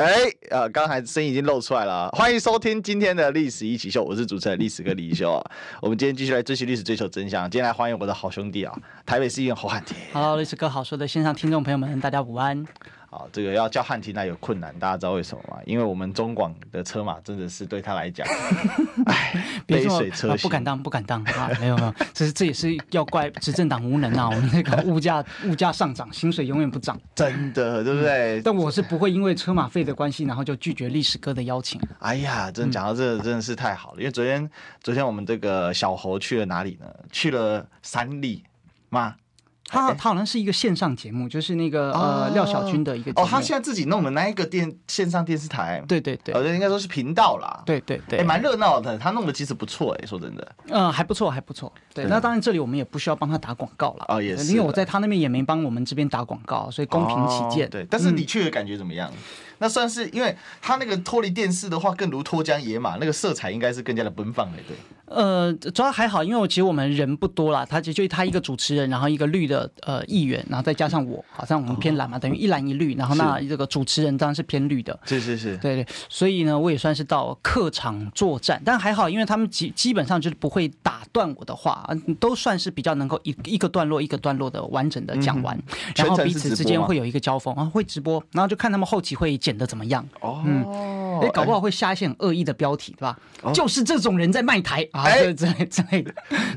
哎，呃，刚才声音已经露出来了，欢迎收听今天的历史一起秀，我是主持人历史哥李一修啊。我们今天继续来追寻历史，追求真相。今天来欢迎我的好兄弟啊，台北市议员侯汉廷。Hello，历史哥好说的线上听众朋友们，大家午安。好，这个要叫汉廷来有困难，大家知道为什么吗？因为我们中广的车马真的是对他来讲，哎，杯水车薪，不敢当，不敢当啊！没有没有，这是这也是要怪执政党无能啊！我们那个物价物价上涨，薪水永远不涨，真的对不对？嗯、但我是不会因为车马费的关系，然后就拒绝历史哥的邀请。哎呀，真的讲到这个真的是太好了，嗯、因为昨天昨天我们这个小侯去了哪里呢？去了三立吗？他他好像是一个线上节目，就是那个呃廖小军的一个节目。哦，他现在自己弄的那一个电线上电视台，对对对，呃，应该说是频道啦。对对对，哎，蛮热闹的，他弄的其实不错，哎，说真的。嗯，还不错，还不错。对，那当然这里我们也不需要帮他打广告了。哦，也是，因为我在他那边也没帮我们这边打广告，所以公平起见。对，但是你去的感觉怎么样？那算是，因为他那个脱离电视的话，更如脱缰野马，那个色彩应该是更加的奔放的，对。呃，主要还好，因为我其实我们人不多啦，他就就他一个主持人，然后一个绿的呃议员，然后再加上我，好像我们偏蓝嘛，等于一蓝一绿，然后那这个主持人当然是偏绿的，是是是，对对，所以呢，我也算是到客场作战，但还好，因为他们基基本上就是不会打断我的话，都算是比较能够一一个段落一个段落的完整的讲完，嗯、然后彼此之间会有一个交锋啊，会直播，然后就看他们后期会剪得怎么样，哦，嗯，哎，搞不好会下一些很恶意的标题，对吧？哦、就是这种人在卖台。哎，这这这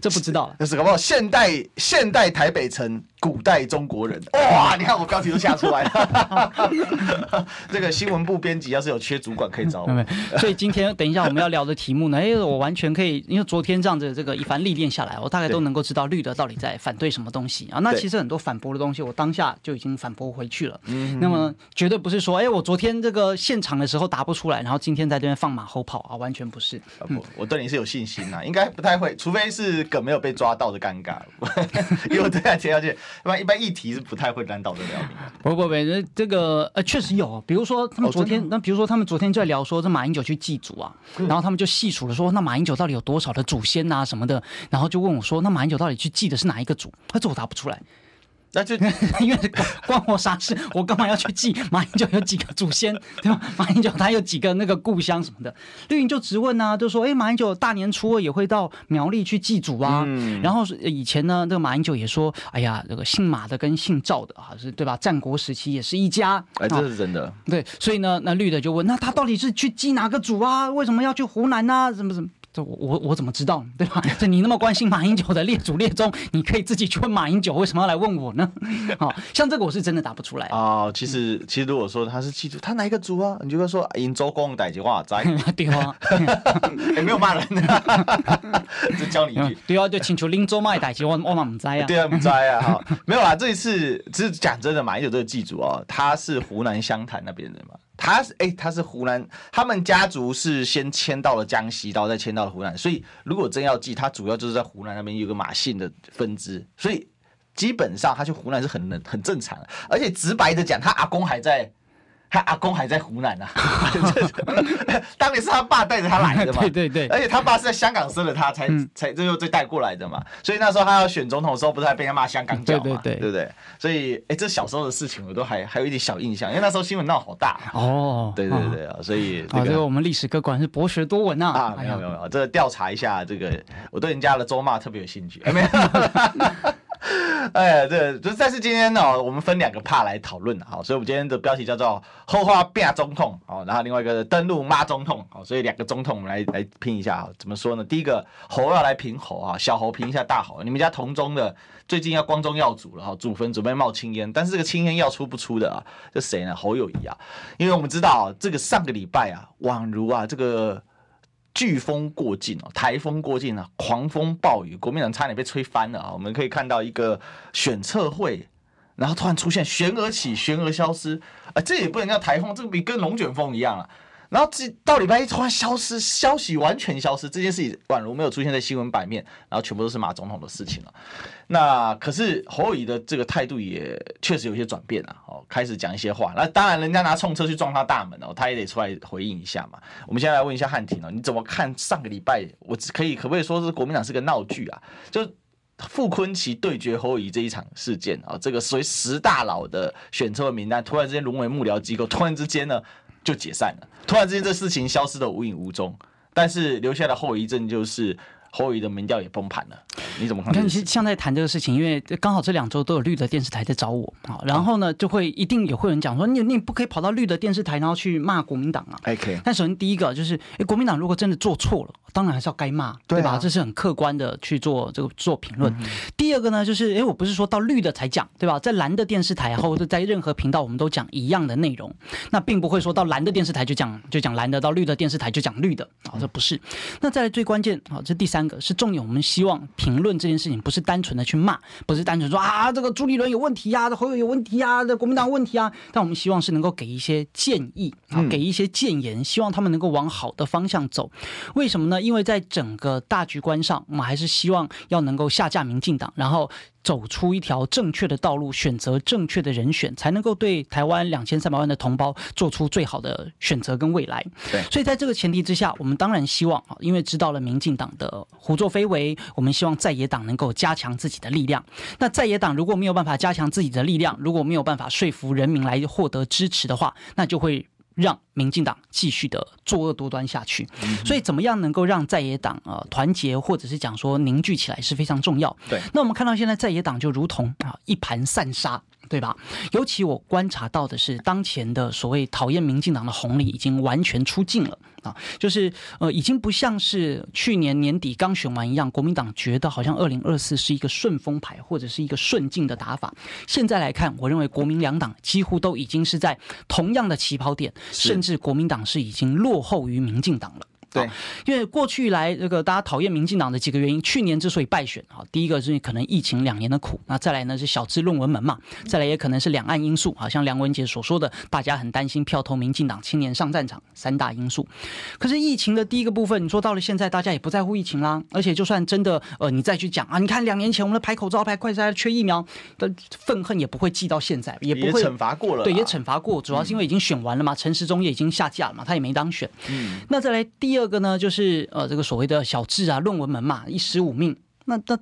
这不知道了。就是搞不好现代现代台北城，古代中国人。哇，你看我标题都吓出来了。这个新闻部编辑要是有缺主管可以找我。所以今天等一下我们要聊的题目呢，哎，我完全可以，因为昨天这样子这个一番历练下来，我大概都能够知道绿的到底在反对什么东西啊。那其实很多反驳的东西，我当下就已经反驳回去了。嗯。那么绝对不是说，哎，我昨天这个现场的时候答不出来，然后今天在这边放马后炮啊，完全不是。不，我对你是有信心呐，应该不太会，除非是梗没有被抓到的尴尬。因为我对啊，前要去。一般一般议题是不太会难倒得了你。不不不，这个呃确实有，比如说他们昨天，那、哦、比如说他们昨天就在聊说这马英九去祭祖啊，嗯、然后他们就细数了说那马英九到底有多少的祖先啊什么的，然后就问我说那马英九到底去祭的是哪一个祖？他这我答不出来。那就 因为关我啥事？我干嘛要去记马英九有几个祖先，对吧？马英九他有几个那个故乡什么的？绿营就直问啊，就说：哎，马英九大年初二也会到苗栗去祭祖啊。嗯、然后以前呢，这个马英九也说：哎呀，这个姓马的跟姓赵的啊，是对吧？战国时期也是一家。哎，这是真的。对，所以呢，那绿的就问：那他到底是去祭哪个祖啊？为什么要去湖南啊？什么什么？这我我我怎么知道，对吧？这你那么关心马英九的列祖列宗，你可以自己去问马英九，为什么要来问我呢？好像这个我是真的答不出来啊、哦。其实其实如果说他是祭祖，他哪一个族啊？你就会说因周公代际话在对啊，也没有骂人的，就教你一句。对啊，就请求林州卖代际我我嘛唔知啊。对啊，唔知啊。哈，没有啦，这一次只是讲真的，马英九这个祭祖哦，他是湖南湘潭那边的嘛。他是哎、他是湖南，他们家族是先迁到了江西，然后再迁到了湖南。所以如果真要记，他主要就是在湖南那边有个马姓的分支，所以基本上他去湖南是很很正常的。而且直白的讲，他阿公还在。他阿公还在湖南呢、啊，当年是他爸带着他来的嘛，对对对，而且他爸是在香港生了他才，才、嗯、才这又再带过来的嘛，所以那时候他要选总统的时候，不是还被人骂香港脚嘛，对对对，对不对？所以，哎、欸，这小时候的事情我都还还有一点小印象，因为那时候新闻闹好大。哦，对对对啊，所以、这个，啊，这个我们历史哥果然是博学多闻啊，啊，没有没有没有，这个调查一下这个，我对人家的周骂特别有兴趣，哎没有。哎呀，这就但是今天呢、哦，我们分两个 part 来讨论好，所以我们今天的标题叫做“后话变总统”好，然后另外一个登陆骂总统好，所以两个总统我们来来拼一下哈，怎么说呢？第一个猴要来评猴啊，小猴评一下大猴，你们家同宗的最近要光宗耀祖了哈，祖坟准备冒青烟，但是这个青烟要出不出的啊？这谁呢？侯友谊啊，因为我们知道这个上个礼拜啊，宛如啊这个。飓风过境哦，台风过境啊，狂风暴雨，国民党差点被吹翻了啊！我们可以看到一个选测会，然后突然出现，悬而起，悬而消失啊！这也不能叫台风，这个比跟龙卷风一样啊！然后这到礼拜一突然消失，消息完全消失，这件事情宛如没有出现在新闻版面，然后全部都是马总统的事情了。那可是侯友宜的这个态度也确实有些转变啊，哦，开始讲一些话。那当然，人家拿冲车去撞他大门哦，他也得出来回应一下嘛。我们现在来问一下汉庭哦，你怎么看上个礼拜？我只可以可不可以说是国民党是个闹剧啊？就傅昆奇对决侯友宜这一场事件啊，这个所谓十大佬的选车名单突然之间沦为幕僚机构，突然之间呢就解散了，突然之间这事情消失的无影无踪，但是留下的后遗症就是。侯友宜的民调也崩盘了，你怎么看？你看，其实像在谈这个事情，因为刚好这两周都有绿的电视台在找我啊，然后呢，就会一定也会有人讲说，你你不可以跑到绿的电视台，然后去骂国民党啊。OK。但首先第一个就是，哎，国民党如果真的做错了，当然还是要该骂，对吧？这是很客观的去做这个做评论。第二个呢，就是，哎，我不是说到绿的才讲，对吧？在蓝的电视台 或者在任何频道，我们都讲一样的内容，那并不会说到蓝的电视台就讲就讲蓝的，到绿的电视台就讲绿的啊，这不是。那再来最关键啊，这第三个是重点，我们。希望评论这件事情不是单纯的去骂，不是单纯说啊这个朱立伦有问题呀、啊，这侯友有问题呀、啊，这国民党问题啊。但我们希望是能够给一些建议啊，给一些建言，希望他们能够往好的方向走。为什么呢？因为在整个大局观上，我们还是希望要能够下架民进党，然后。走出一条正确的道路，选择正确的人选，才能够对台湾两千三百万的同胞做出最好的选择跟未来。对，所以在这个前提之下，我们当然希望啊，因为知道了民进党的胡作非为，我们希望在野党能够加强自己的力量。那在野党如果没有办法加强自己的力量，如果没有办法说服人民来获得支持的话，那就会。让民进党继续的作恶多端下去，所以怎么样能够让在野党呃团结，或者是讲说凝聚起来是非常重要。对，那我们看到现在在野党就如同啊一盘散沙。对吧？尤其我观察到的是，当前的所谓讨厌民进党的红利已经完全出尽了啊！就是呃，已经不像是去年年底刚选完一样，国民党觉得好像二零二四是一个顺风牌或者是一个顺境的打法。现在来看，我认为国民两党几乎都已经是在同样的起跑点，甚至国民党是已经落后于民进党了。对，因为过去以来这个大家讨厌民进党的几个原因，去年之所以败选啊，第一个是可能疫情两年的苦，那再来呢是小资论文门嘛，再来也可能是两岸因素，好像梁文杰所说的，大家很担心票投民进党，青年上战场三大因素。可是疫情的第一个部分，你说到了现在，大家也不在乎疫情啦，而且就算真的呃，你再去讲啊，你看两年前我们的排口罩、排快筛缺疫苗的愤恨也不会记到现在，也不会惩罚过了，对，也惩罚过，主要是因为已经选完了嘛，陈时中也已经下架了嘛，他也没当选。嗯，那再来第二。这个呢，就是呃，这个所谓的小智啊，论文门嘛，一时五命，那那。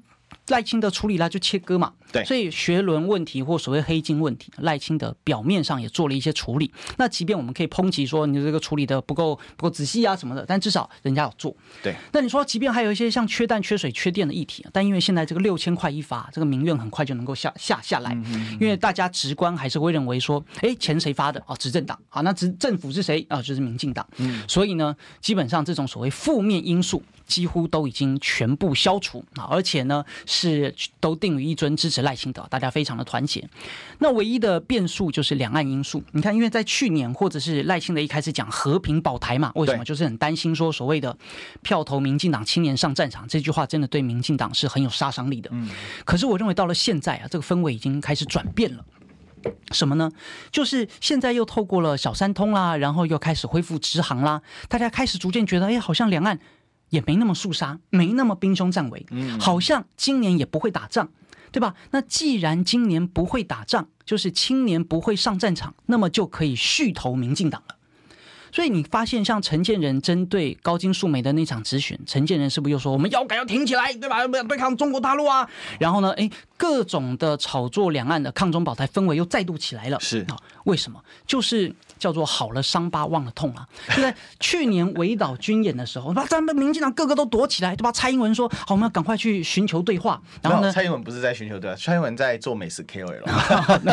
赖清德处理了就切割嘛，对，所以学伦问题或所谓黑金问题，赖清德表面上也做了一些处理。那即便我们可以抨击说你这个处理的不够不够仔细啊什么的，但至少人家有做。对，那你说即便还有一些像缺蛋、缺水、缺电的议题，但因为现在这个六千块一发，这个民怨很快就能够下下下来，因为大家直观还是会认为说，哎，钱谁发的啊？执政党啊，那执政府是谁啊？就是民进党。嗯，所以呢，基本上这种所谓负面因素。几乎都已经全部消除啊，而且呢是都定于一尊支持赖清德，大家非常的团结。那唯一的变数就是两岸因素。你看，因为在去年或者是赖清德一开始讲和平保台嘛，为什么？就是很担心说所谓的票投民进党，青年上战场这句话，真的对民进党是很有杀伤力的。嗯，可是我认为到了现在啊，这个氛围已经开始转变了。什么呢？就是现在又透过了小三通啦，然后又开始恢复直航啦，大家开始逐渐觉得，哎，好像两岸。也没那么肃杀，没那么兵凶战危，好像今年也不会打仗，对吧？那既然今年不会打仗，就是青年不会上战场，那么就可以续投民进党了。所以你发现，像陈建仁针对高金素梅的那场质询，陈建仁是不是又说我们腰杆要挺起来，对吧？要不要对抗中国大陆啊？然后呢，诶，各种的炒作两岸的抗中保台氛围又再度起来了。是啊，为什么？就是。叫做好了伤疤忘了痛啊！就在去年围岛军演的时候，把咱们民进党个个都躲起来，对吧？蔡英文说：“好，我们要赶快去寻求对话。”然后呢？蔡英文不是在寻求对话，蔡英文在做美食 KOL。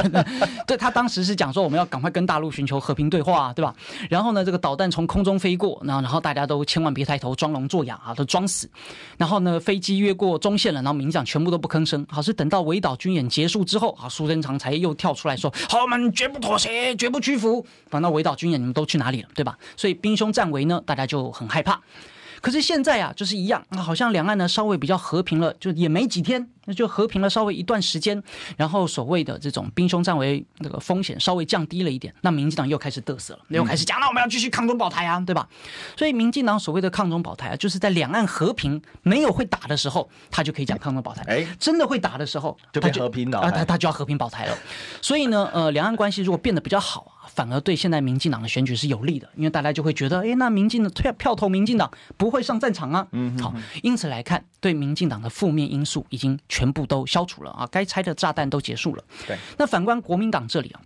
对，他当时是讲说我们要赶快跟大陆寻求和平对话，对吧？然后呢，这个导弹从空中飞过，然后然后大家都千万别抬头，装聋作哑啊，都装死。然后呢，飞机越过中线了，然后民进党全部都不吭声。好，是等到围岛军演结束之后，啊，苏贞昌才又跳出来说：“好，我们绝不妥协，绝不屈服。”那围岛军演你们都去哪里了，对吧？所以兵凶战危呢，大家就很害怕。可是现在啊，就是一样，好像两岸呢稍微比较和平了，就也没几天那就和平了稍微一段时间，然后所谓的这种兵凶战危那个风险稍微降低了一点，那民进党又开始嘚瑟了，又开始讲，那我们要继续抗中保台啊，对吧？所以民进党所谓的抗中保台啊，就是在两岸和平没有会打的时候，他就可以讲抗中保台。哎，真的会打的时候，就变和平了啊，他他就要和平保台了。所以呢，呃，两岸关系如果变得比较好啊，反而对现在民进党的选举是有利的，因为大家就会觉得，哎，那民进的票票投民进党不会上战场啊。嗯，好，因此来看，对民进党的负面因素已经全部都消除了啊，该拆的炸弹都结束了。对，那反观国民党这里啊。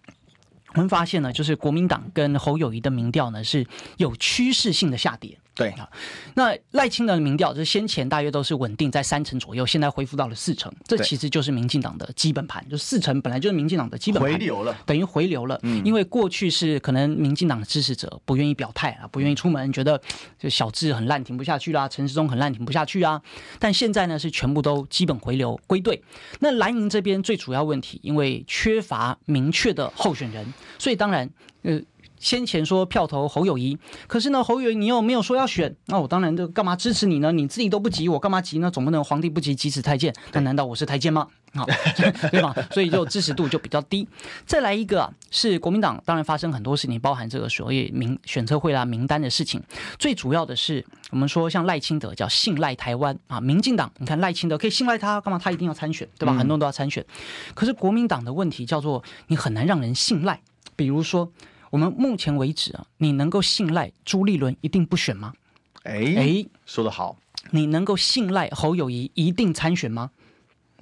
我们发现呢，就是国民党跟侯友谊的民调呢是有趋势性的下跌。对啊，那赖清德的民调就是先前大约都是稳定在三成左右，现在恢复到了四成，这其实就是民进党的基本盘，就四成本来就是民进党的基本盘，回流了，等于回流了。嗯，因为过去是可能民进党的支持者不愿意表态啊，不愿意出门，觉得就小智很烂，停不下去啦，陈时中很烂，停不下去啊。但现在呢，是全部都基本回流归队。那蓝营这边最主要问题，因为缺乏明确的候选人，所以当然，呃。先前说票投侯友谊，可是呢，侯友谊你又没有说要选，那我当然就干嘛支持你呢？你自己都不急，我干嘛急呢？总不能皇帝不急急死太监，那难道我是太监吗？好，对吧？所以就支持度就比较低。再来一个啊，是国民党，当然发生很多事情，包含这个所谓名选车会啦、名单的事情。最主要的是，我们说像赖清德叫信赖台湾啊，民进党你看赖清德可以信赖他，干嘛他一定要参选，对吧？很多人都要参选，可是国民党的问题叫做你很难让人信赖，比如说。我们目前为止啊，你能够信赖朱立伦一定不选吗？哎哎，说得好。你能够信赖侯友谊一定参选吗？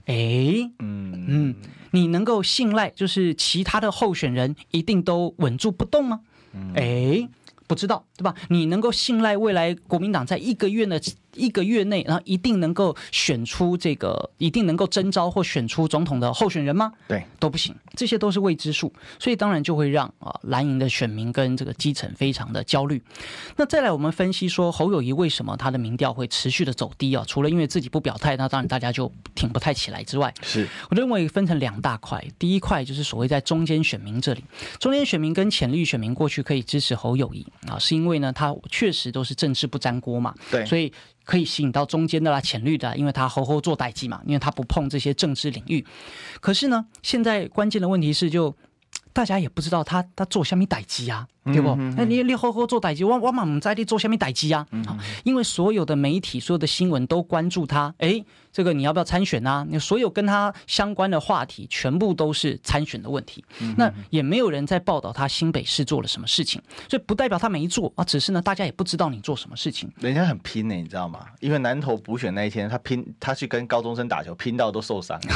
哎，嗯嗯，你能够信赖就是其他的候选人一定都稳住不动吗？哎，不知道，对吧？你能够信赖未来国民党在一个月的一个月内，然后一定能够选出这个，一定能够征召或选出总统的候选人吗？对，都不行，这些都是未知数，所以当然就会让啊蓝营的选民跟这个基层非常的焦虑。那再来，我们分析说侯友谊为什么他的民调会持续的走低啊？除了因为自己不表态，那当然大家就挺不太起来之外，是我认为分成两大块，第一块就是所谓在中间选民这里，中间选民跟潜力选民过去可以支持侯友宜啊，是因为呢他确实都是政治不沾锅嘛，对，所以。可以吸引到中间的啦，浅绿的，因为他好好做代际嘛，因为他不碰这些政治领域。可是呢，现在关键的问题是就，就大家也不知道他他做什么代际啊。对不？那你你好好做代志，我我嘛唔知你做虾米代志啊？因为所有的媒体、所有的新闻都关注他。哎，这个你要不要参选啊？你所有跟他相关的话题，全部都是参选的问题。那也没有人在报道他新北市做了什么事情，所以不代表他没做啊。只是呢，大家也不知道你做什么事情。人家很拼呢，你知道吗？因为南投补选那一天，他拼，他去跟高中生打球，拼到都受伤。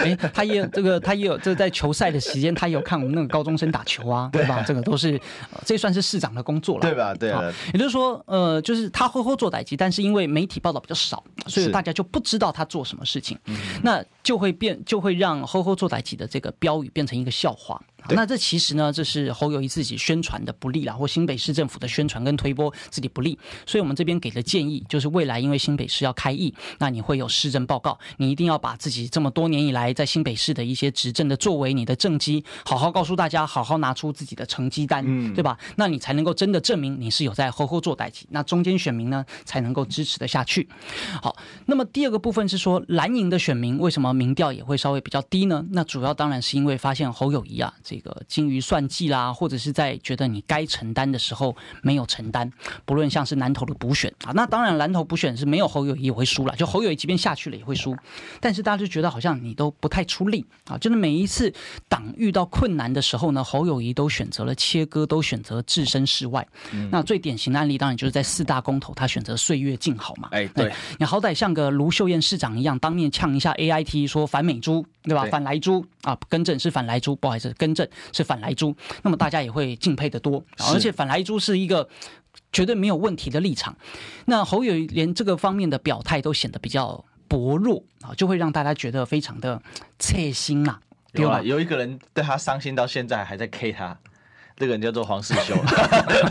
哎，他也有这个，他也有这个在球赛的时间，他也有看我们那个高中生打球啊。对吧？这个都是，呃、这算是市长的工作了，对吧？对啊。也就是说，呃，就是他会会做歹机，但是因为媒体报道比较少，所以大家就不知道他做什么事情，那就会变，就会让呵呵做歹机的这个标语变成一个笑话。那这其实呢，这是侯友谊自己宣传的不利啦，或新北市政府的宣传跟推波自己不利。所以我们这边给的建议就是，未来因为新北市要开议，那你会有市政报告，你一定要把自己这么多年以来在新北市的一些执政的作为、你的政绩，好好告诉大家，好好拿出自己的成绩单，嗯，对吧？那你才能够真的证明你是有在好好做代志，那中间选民呢才能够支持的下去。好，那么第二个部分是说，蓝营的选民为什么民调也会稍微比较低呢？那主要当然是因为发现侯友谊啊，这个精于算计啦，或者是在觉得你该承担的时候没有承担，不论像是南投的补选啊，那当然南投补选是没有侯友谊也会输了，就侯友谊即便下去了也会输，但是大家就觉得好像你都不太出力啊，就是每一次党遇到困难的时候呢，侯友谊都选择了切割，都选择置身事外。嗯、那最典型的案例当然就是在四大公投，他选择岁月静好嘛，哎，对，你好歹像个卢秀燕市长一样，当面呛一下 AIT 说反美猪，对吧？对反莱猪啊，更正是反莱猪，不好意思，更正。是反莱猪，那么大家也会敬佩的多，而且反莱猪是一个绝对没有问题的立场。那侯友连这个方面的表态都显得比较薄弱啊，就会让大家觉得非常的 刺心啊。有啊，有一个人对他伤心到现在还在 K 他，这个人叫做黄世修，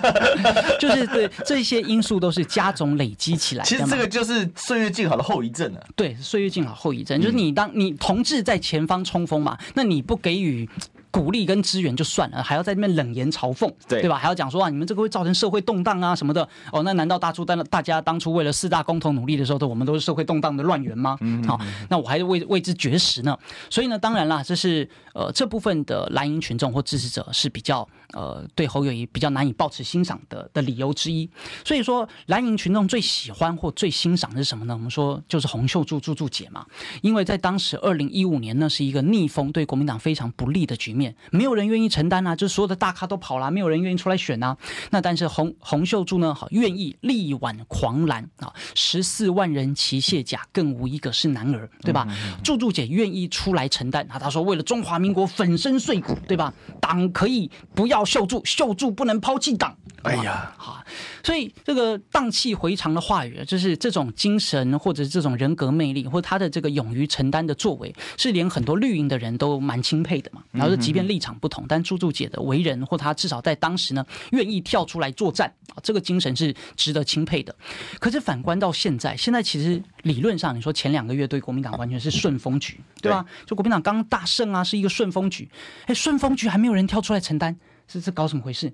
就是对这些因素都是加总累积起来。其实这个就是岁月静好的后遗症啊。对，岁月静好后遗症就是你当你同志在前方冲锋嘛，那你不给予。鼓励跟支援就算了，还要在那边冷言嘲讽，对对吧？还要讲说啊，你们这个会造成社会动荡啊什么的。哦，那难道大初大大家当初为了四大共同努力的时候，都我们都是社会动荡的乱源吗？嗯，好，那我还为为之绝食呢。所以呢，当然啦，这是呃这部分的蓝营群众或支持者是比较呃对侯友谊比较难以抱持欣赏的的理由之一。所以说，蓝营群众最喜欢或最欣赏的是什么呢？我们说就是洪秀柱柱柱姐嘛，因为在当时二零一五年呢，是一个逆风对国民党非常不利的局面，没有人愿意承担啊，就是所有的大咖都跑了，没有人愿意出来选啊。那但是洪洪秀柱呢，好愿意力挽狂澜啊，十四万人齐卸甲，更无一个是男儿，对吧？柱柱姐愿意出来承担啊，她说为了中华民国粉身碎骨，对吧？党可以不要秀柱，秀柱不能抛弃党。哎呀，好，所以这个荡气回肠的话语，就是这种精神，或者是这种人格魅力，或者他的这个勇于承担的作为，是连很多绿营的人都蛮钦佩的嘛。然后，即便立场不同，但柱柱姐的为人，或他至少在当时呢，愿意跳出来作战啊，这个精神是值得钦佩的。可是反观到现在，现在其实理论上，你说前两个月对国民党完全是顺风局，对吧？就国民党刚大胜啊，是一个顺风局。哎，顺风局还没有人跳出来承担，是是搞什么回事？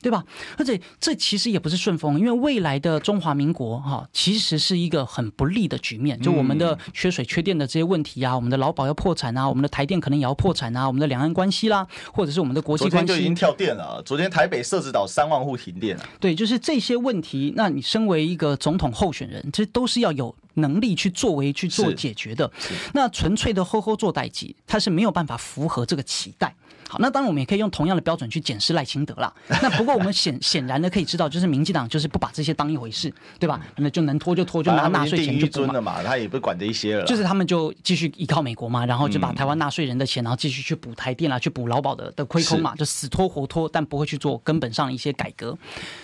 对吧？而且这其实也不是顺风，因为未来的中华民国哈、哦，其实是一个很不利的局面。就我们的缺水、缺电的这些问题啊，我们的劳保要破产啊，我们的台电可能也要破产啊，我们的两岸关系啦，或者是我们的国际关系，就已经跳电了。昨天台北社子岛三万户停电了。对，就是这些问题。那你身为一个总统候选人，这都是要有能力去作为去做解决的。那纯粹的吼吼做代级，他是没有办法符合这个期待。好，那当然我们也可以用同样的标准去检视赖清德啦。那不过我们显显然的可以知道，就是民进党就是不把这些当一回事，对吧？那就能拖就拖，就拿纳税钱就尊了嘛，他也不管这一些了。就是他们就继续依靠美国嘛，然后就把台湾纳税人的钱，然后继续去补台电啦，去补劳保的的亏空嘛，就死拖活拖，但不会去做根本上的一些改革。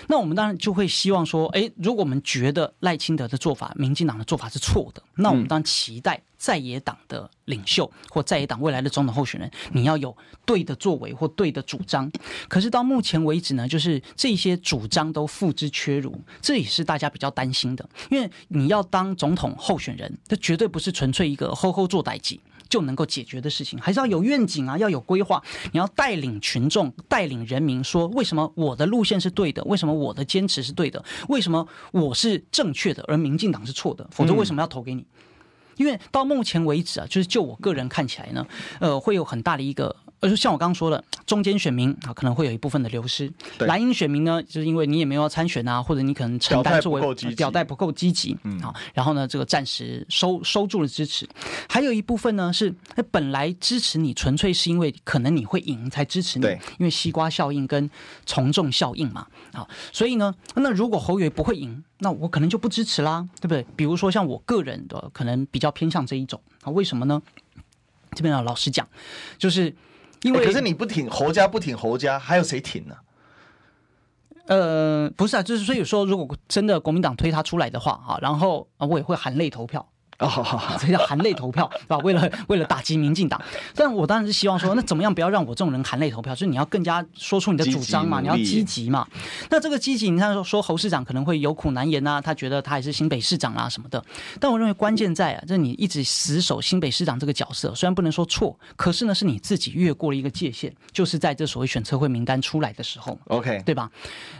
那我们当然就会希望说，哎，如果我们觉得赖清德的做法，民进党的做法是错的，那我们当然期待。在野党的领袖或在野党未来的总统候选人，你要有对的作为或对的主张。可是到目前为止呢，就是这些主张都付之阙如，这也是大家比较担心的。因为你要当总统候选人，这绝对不是纯粹一个吼吼做代志就能够解决的事情，还是要有愿景啊，要有规划。你要带领群众，带领人民，说为什么我的路线是对的？为什么我的坚持是对的？为什么我是正确的，而民进党是错的？否则为什么要投给你？因为到目前为止啊，就是就我个人看起来呢，呃，会有很大的一个。而是像我刚刚说的，中间选民啊，可能会有一部分的流失。蓝营选民呢，就是因为你也没有要参选啊，或者你可能承担作为表态不够积极，嗯，好，然后呢，这个暂时收收住了支持。还有一部分呢，是本来支持你，纯粹是因为可能你会赢才支持你，对，因为西瓜效应跟从众效应嘛，啊，所以呢，那如果侯友不会赢，那我可能就不支持啦，对不对？比如说像我个人的，可能比较偏向这一种啊，为什么呢？这边要老实讲，就是。因为、欸、可是你不挺侯家，不挺侯家，还有谁挺呢？呃，不是啊，就是所以说，如果真的国民党推他出来的话啊，然后啊，我也会含泪投票。哦，好好好，这叫含泪投票，是吧？为了为了打击民进党，但我当然是希望说，那怎么样不要让我这种人含泪投票？就是你要更加说出你的主张嘛，你要积极嘛。那这个积极，你看说说侯市长可能会有苦难言啊，他觉得他也是新北市长啊什么的。但我认为关键在啊，就是你一直死守新北市长这个角色，虽然不能说错，可是呢，是你自己越过了一个界限，就是在这所谓选测会名单出来的时候，OK，对吧？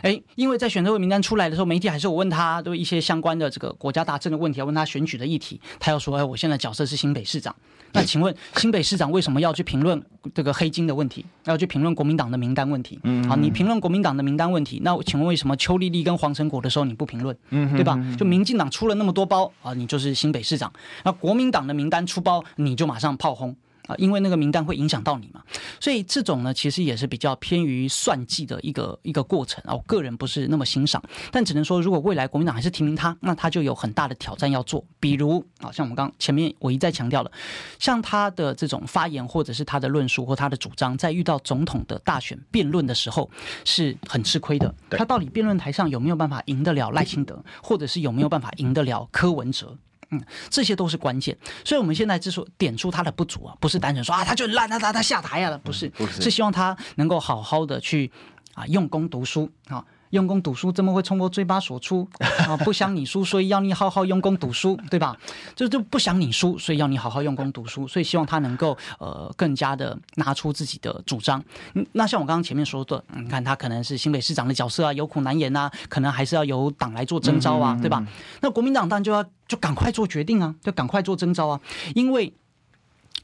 哎，因为在选测会名单出来的时候，媒体还是我问他，对一些相关的这个国家大政的问题，要问他选举的议题。他要说：“哎，我现在角色是新北市长，那请问新北市长为什么要去评论这个黑金的问题？要去评论国民党的名单问题？嗯，好，你评论国民党的名单问题，那请问为什么邱丽丽跟黄成国的时候你不评论？嗯，对吧？就民进党出了那么多包啊，你就是新北市长，那国民党的名单出包，你就马上炮轰。”啊，因为那个名单会影响到你嘛，所以这种呢，其实也是比较偏于算计的一个一个过程啊。我个人不是那么欣赏，但只能说，如果未来国民党还是提名他，那他就有很大的挑战要做。比如啊，像我们刚前面我一再强调了，像他的这种发言，或者是他的论述或他的主张，在遇到总统的大选辩论的时候，是很吃亏的。他到底辩论台上有没有办法赢得了赖清德，或者是有没有办法赢得了柯文哲？嗯，这些都是关键，所以我们现在之所点出他的不足啊，不是单纯说啊他就烂，他他他下台啊了，不是，不是，是希望他能够好好的去啊用功读书啊。用功读书，怎么会从我嘴巴说出啊？不想你输，所以要你好好用功读书，对吧？就就不想你输，所以要你好好用功读书，所以希望他能够呃更加的拿出自己的主张。嗯，那像我刚刚前面说的，你看他可能是新北市长的角色啊，有苦难言、啊，可能还是要由党来做征召啊，对吧？那国民党当然就要就赶快做决定啊，就赶快做征召啊，因为。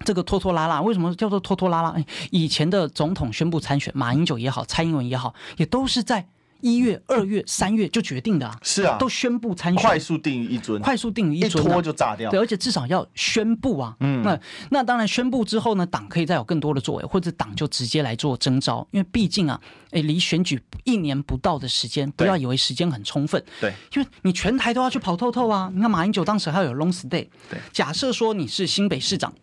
这个拖拖拉拉，为什么叫做拖拖拉拉？哎，以前的总统宣布参选，马英九也好，蔡英文也好，也都是在一月、二月、三月就决定的啊。是啊，都宣布参选，快速定于一尊，快速定于一尊，一拖就炸掉。对，而且至少要宣布啊。嗯，那那当然宣布之后呢，党可以再有更多的作为，或者党就直接来做征召，因为毕竟啊，哎，离选举一年不到的时间，不要以为时间很充分。对，因为你全台都要去跑透透啊。你看马英九当时还有 long stay。对，假设说你是新北市长。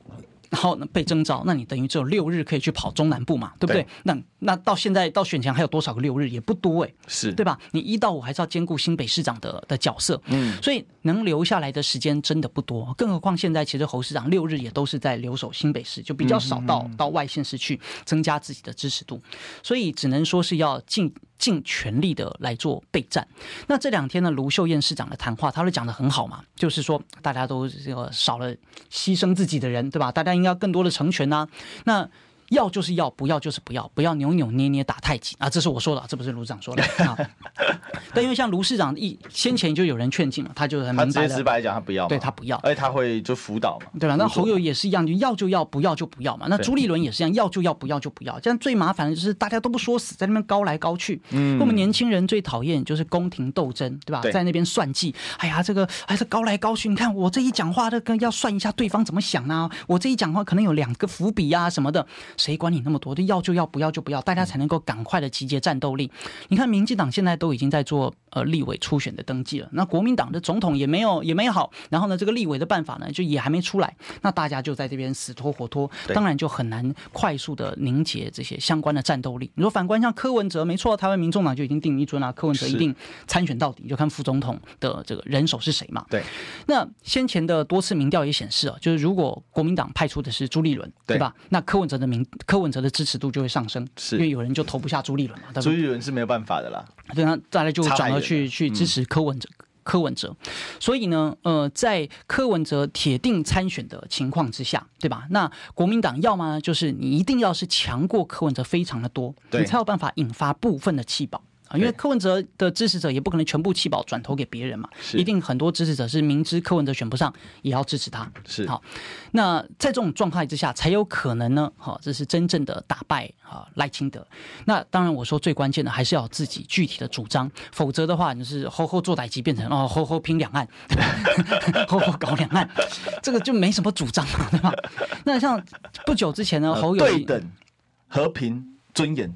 然后呢，被征召，那你等于只有六日可以去跑中南部嘛，对不对？对，那那到现在到选前还有多少个六日？也不多哎，是对吧？你一到五还是要兼顾新北市长的的角色，嗯，所以能留下来的时间真的不多。更何况现在其实侯市长六日也都是在留守新北市，就比较少到、嗯、到外县市去增加自己的支持度，所以只能说是要尽。尽全力的来做备战。那这两天呢，卢秀燕市长的谈话，他都讲的很好嘛，就是说大家都这个少了牺牲自己的人，对吧？大家应该更多的成全呐、那。要就是要，不要就是不要，不要扭扭捏捏打太极啊！这是我说的，这不是卢市长说的 啊。但因为像卢市长一先前就有人劝进嘛，他就很明白他直接直白讲，他不要，对他不要，而且他会就辅导嘛，对吧？那侯友也是一样，就要就要，不要就不要嘛。那朱立伦也是一样，要就要，不要就不要。这样最麻烦的就是大家都不说死，在那边高来高去。嗯，我们年轻人最讨厌就是宫廷斗争，对吧？在那边算计，哎呀，这个还是高来高去。你看我这一讲话，这个要算一下对方怎么想啊。我这一讲话可能有两个伏笔啊什么的，谁管你那么多？要就要，不要就不要，大家才能够赶快的集结战斗力。你看，民进党现在都已经在做呃立委初选的登记了，那国民党的总统也没有也没有好，然后呢，这个立委的办法呢就也还没出来，那大家就在这边死拖活拖，当然就很难快速的凝结这些相关的战斗力。你说反观像柯文哲，没错，台湾民众党就已经定一尊了，柯文哲一定参选到底，就看副总统的这个人手是谁嘛。对，那先前的多次民调也显示啊，就是如果国民党派出的是朱立伦，对吧？那柯文哲的民柯文哲的支持度就会上升，是因为有人就投不下朱立伦嘛？朱立伦是没有办法的啦，对啊，大家就转而去去支持柯文哲，嗯、柯文哲，所以呢，呃，在柯文哲铁定参选的情况之下，对吧？那国民党要么就是你一定要是强过柯文哲非常的多，你才有办法引发部分的弃保。啊，因为柯文哲的支持者也不可能全部弃保转投给别人嘛，一定很多支持者是明知柯文哲选不上，也要支持他。是好，那在这种状态之下，才有可能呢，好，这是真正的打败啊赖清德。那当然，我说最关键的还是要自己具体的主张，否则的话，你是吼吼做代志变成哦吼吼拼两岸，吼吼搞两岸，这个就没什么主张了，对吧？那像不久之前呢，侯友对等、和平、尊严，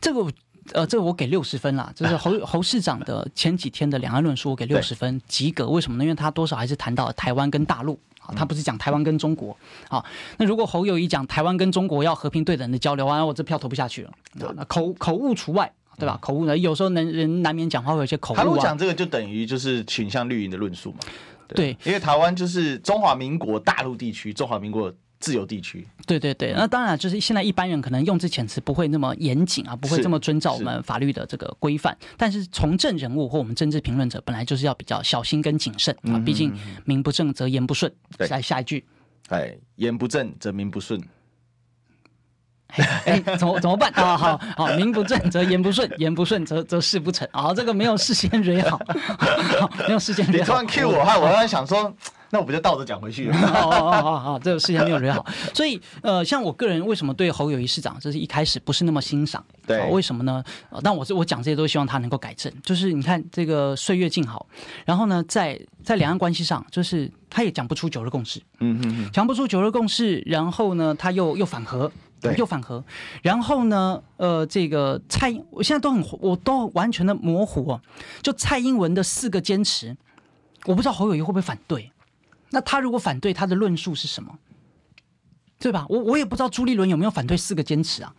这个。呃，这个我给六十分啦，就是侯 侯市长的前几天的两岸论述，我给六十分及格。为什么呢？因为他多少还是谈到了台湾跟大陆啊，他不是讲台湾跟中国。好，那如果侯友谊讲台湾跟中国要和平对等的交流啊，我这票投不下去了。那口口误除外，对吧？口误呢，有时候能人难免讲话会有一些口误啊。他如果讲这个，就等于就是倾向绿营的论述嘛。对，因为台湾就是中华民国大陆地区，中华民国。自由地区，对对对，那当然就是现在一般人可能用字遣词不会那么严谨啊，不会这么遵照我们法律的这个规范。但是从政人物或我们政治评论者本来就是要比较小心跟谨慎啊，毕竟名不正则言不顺。来下一句，哎，言不正则名不顺。哎，怎么怎么办啊？好好，名不正则言不顺，言不顺则则事不成。啊，这个没有事先捋 好，没有事先。你突然 Q 我哈，我突然想说。那我不就倒着讲回去了？好好好好，这个事情没有人好。所以呃，像我个人为什么对侯友谊市长，这是一开始不是那么欣赏？对，为什么呢？但我我讲这些都希望他能够改正。就是你看这个岁月静好，然后呢，在在两岸关系上，就是他也讲不出九二共识，嗯嗯嗯，讲不出九二共识，然后呢，他又又反核，对，又反核，然后呢，呃，这个蔡英，我现在都很，我都完全的模糊哦。就蔡英文的四个坚持，我不知道侯友谊会不会反对。那他如果反对，他的论述是什么？对吧？我我也不知道朱立伦有没有反对四个坚持啊。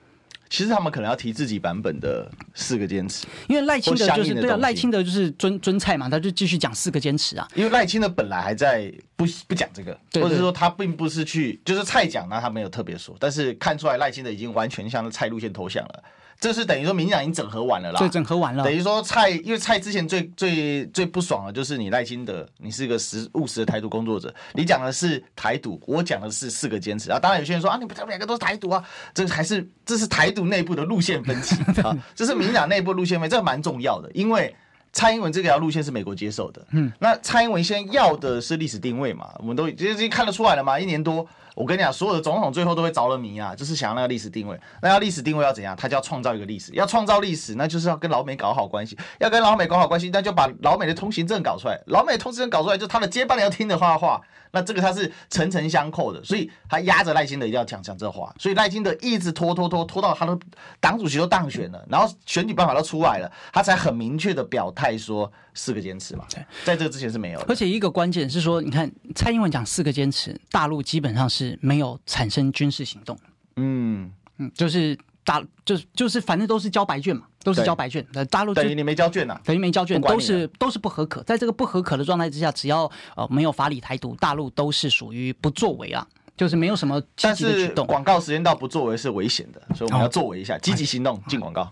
其实他们可能要提自己版本的四个坚持，因为赖清德就是对啊，赖清德就是尊尊菜嘛，他就继续讲四个坚持啊。因为赖清德本来还在不不讲这个，或者是说他并不是去就是蔡讲，那他没有特别说，但是看出来赖清德已经完全向着蔡路线投降了。这是等于说民进党已经整合完了啦。对，整合完了。等于说蔡，因为蔡之前最最最不爽的就是你赖清德，你是一个实务实的台独工作者，你讲的是台独，我讲的是四个坚持啊。当然有些人说啊，你们他们两个都是台独啊，这还是这是台独内部的路线分歧啊，这是民进党内部路线分歧，这个蛮重要的，因为。蔡英文这条路线是美国接受的，嗯，那蔡英文现在要的是历史定位嘛？我们都已经看得出来了嘛？一年多，我跟你讲，所有的总统最后都会着了迷啊，就是想要那个历史定位。那要历史定位要怎样？他就要创造一个历史，要创造历史，那就是要跟老美搞好关系，要跟老美搞好关系，那就把老美的通行证搞出来，老美通行证搞出来，就他的接班人要听的话话。那这个他是层层相扣的，所以他压着赖清德一定要讲讲这话，所以赖清德一直拖拖拖拖到他的党主席都当选了，然后选举办法都出来了，他才很明确的表态说四个坚持嘛。在这个之前是没有的。而且一个关键是说，你看蔡英文讲四个坚持，大陆基本上是没有产生军事行动。嗯嗯，就是。大就是就是反正都是交白卷嘛，都是交白卷。那大陆等于你没交卷呐、啊，等于没交卷，都是都是不合可。在这个不合可的状态之下，只要呃没有法理台独，大陆都是属于不作为啊，就是没有什么积极的举动。广告时间到，不作为是危险的，所以我们要作为一下，积极行动，进广告。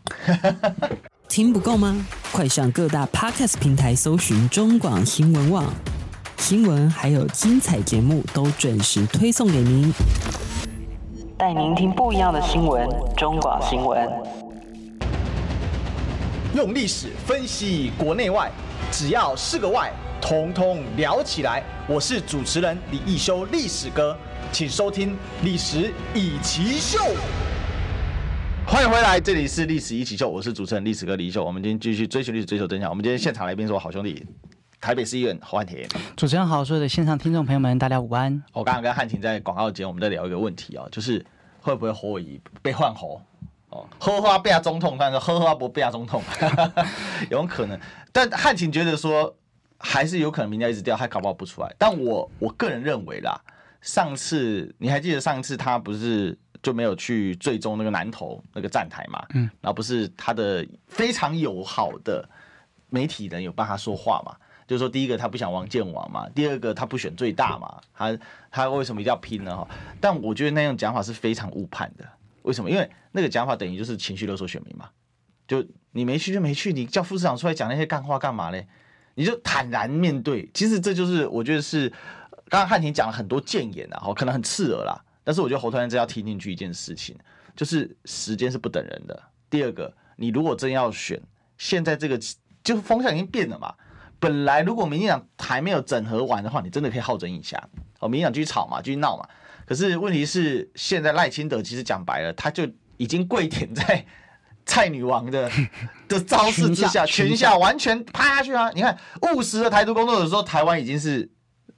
听不够吗？快上各大 Podcast 平台搜寻中广新闻网新闻，还有精彩节目都准时推送给您。带您听不一样的新闻，中广新闻。用历史分析国内外，只要是个“外”，统统聊起来。我是主持人李一修，历史哥，请收听《历史以奇秀》。欢迎回来，这里是《历史一起秀》，我是主持人历史哥李易修。我们今天继续追寻历史，追求真相。我们今天现场来宾是我好兄弟。台北市议员侯汉廷，主持人好，所有的线上听众朋友们，大家午安。我刚刚跟汉廷在广告间，我们在聊一个问题啊，就是会不会侯友宜被换侯？哦，呵呵变总统，但是呵呵不变总统，有可能。但汉廷觉得说，还是有可能民调一直掉，还搞不好不出来。但我我个人认为啦，上次你还记得上次他不是就没有去最终那个南投那个站台嘛？嗯，然后不是他的非常友好的媒体人有帮他说话嘛？就是说，第一个他不想王建王嘛，第二个他不选最大嘛，他他为什么一定要拼呢？哈，但我觉得那种讲法是非常误判的。为什么？因为那个讲法等于就是情绪勒索选民嘛。就你没去就没去，你叫副市长出来讲那些干话干嘛嘞？你就坦然面对。其实这就是我觉得是刚刚汉廷讲了很多谏言啊，可能很刺耳啦。但是我觉得侯团长要听进去一件事情，就是时间是不等人的。第二个，你如果真要选，现在这个就是风向已经变了嘛。本来如果民进党还没有整合完的话，你真的可以好整一下。哦，民进党继续吵嘛，继续闹嘛。可是问题是，现在赖清德其实讲白了，他就已经跪舔在蔡女王的 的招式之下，权下完全趴下去啊！你看务实的台独工作者说，台湾已经是